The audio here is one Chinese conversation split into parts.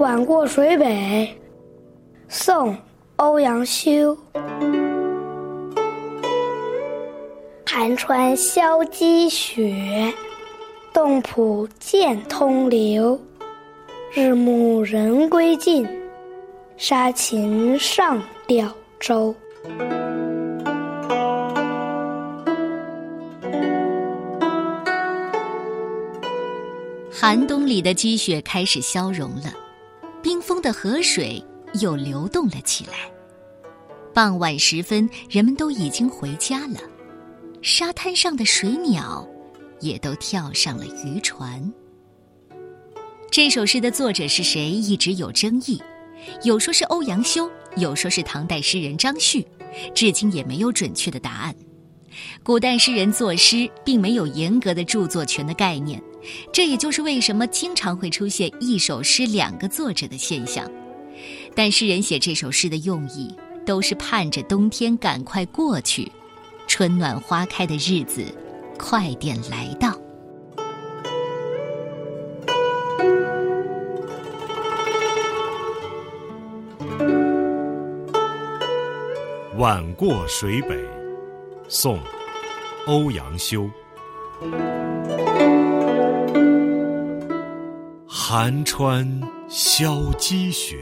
晚过水北，宋·欧阳修。寒川萧积雪，洞浦渐通流。日暮人归尽，沙禽上吊舟。寒冬里的积雪开始消融了，冰封的河水又流动了起来。傍晚时分，人们都已经回家了，沙滩上的水鸟也都跳上了渔船。这首诗的作者是谁，一直有争议，有说是欧阳修，有说是唐代诗人张旭，至今也没有准确的答案。古代诗人作诗并没有严格的著作权的概念。这也就是为什么经常会出现一首诗两个作者的现象。但诗人写这首诗的用意，都是盼着冬天赶快过去，春暖花开的日子快点来到。晚过水北，宋·欧阳修。寒川消积雪，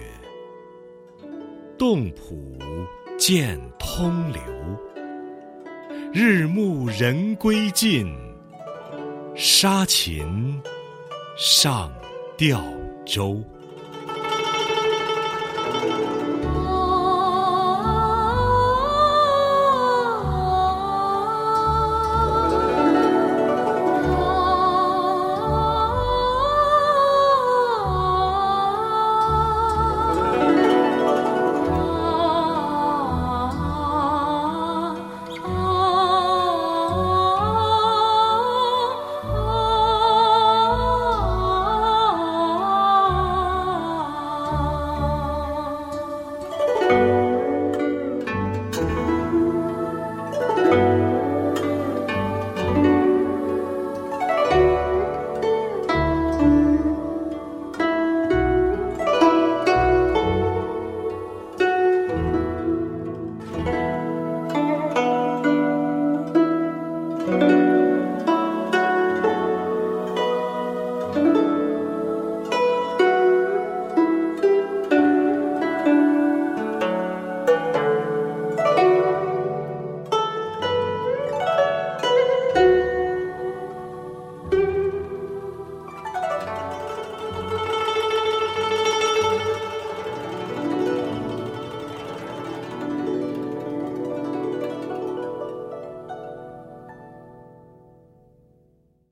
洞浦见通流。日暮人归尽，沙禽上吊舟。